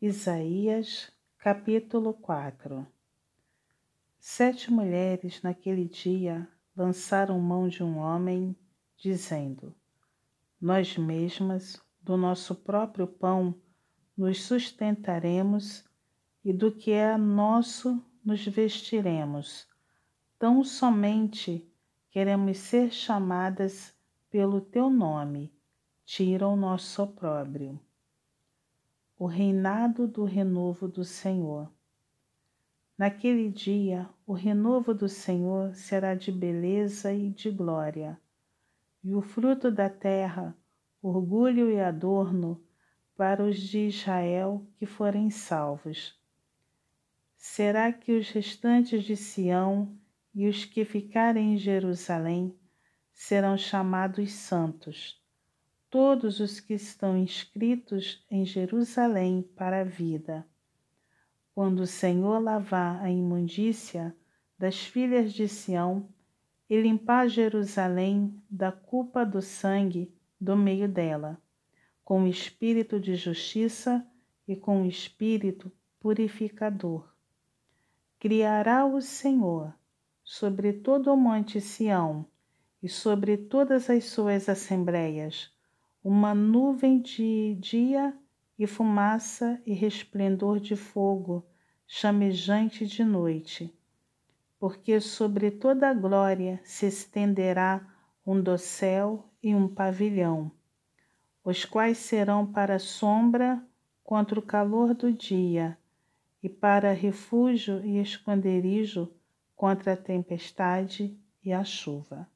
Isaías, capítulo 4 Sete mulheres naquele dia lançaram mão de um homem, dizendo: Nós mesmas, do nosso próprio pão, nos sustentaremos e do que é nosso nos vestiremos. Tão somente queremos ser chamadas pelo teu nome, tira o nosso opróbrio. O reinado do renovo do Senhor. Naquele dia, o renovo do Senhor será de beleza e de glória, e o fruto da terra, orgulho e adorno para os de Israel que forem salvos. Será que os restantes de Sião e os que ficarem em Jerusalém serão chamados santos, todos os que estão inscritos em Jerusalém para a vida. Quando o Senhor lavar a imundícia das filhas de Sião e limpar Jerusalém da culpa do sangue do meio dela, com o espírito de justiça e com o espírito purificador criará o Senhor sobre todo o monte Sião e sobre todas as suas assembleias uma nuvem de dia e fumaça e resplendor de fogo chamejante de noite, porque sobre toda a glória se estenderá um dossel e um pavilhão, os quais serão para sombra contra o calor do dia e para refúgio e esconderijo contra a tempestade e a chuva.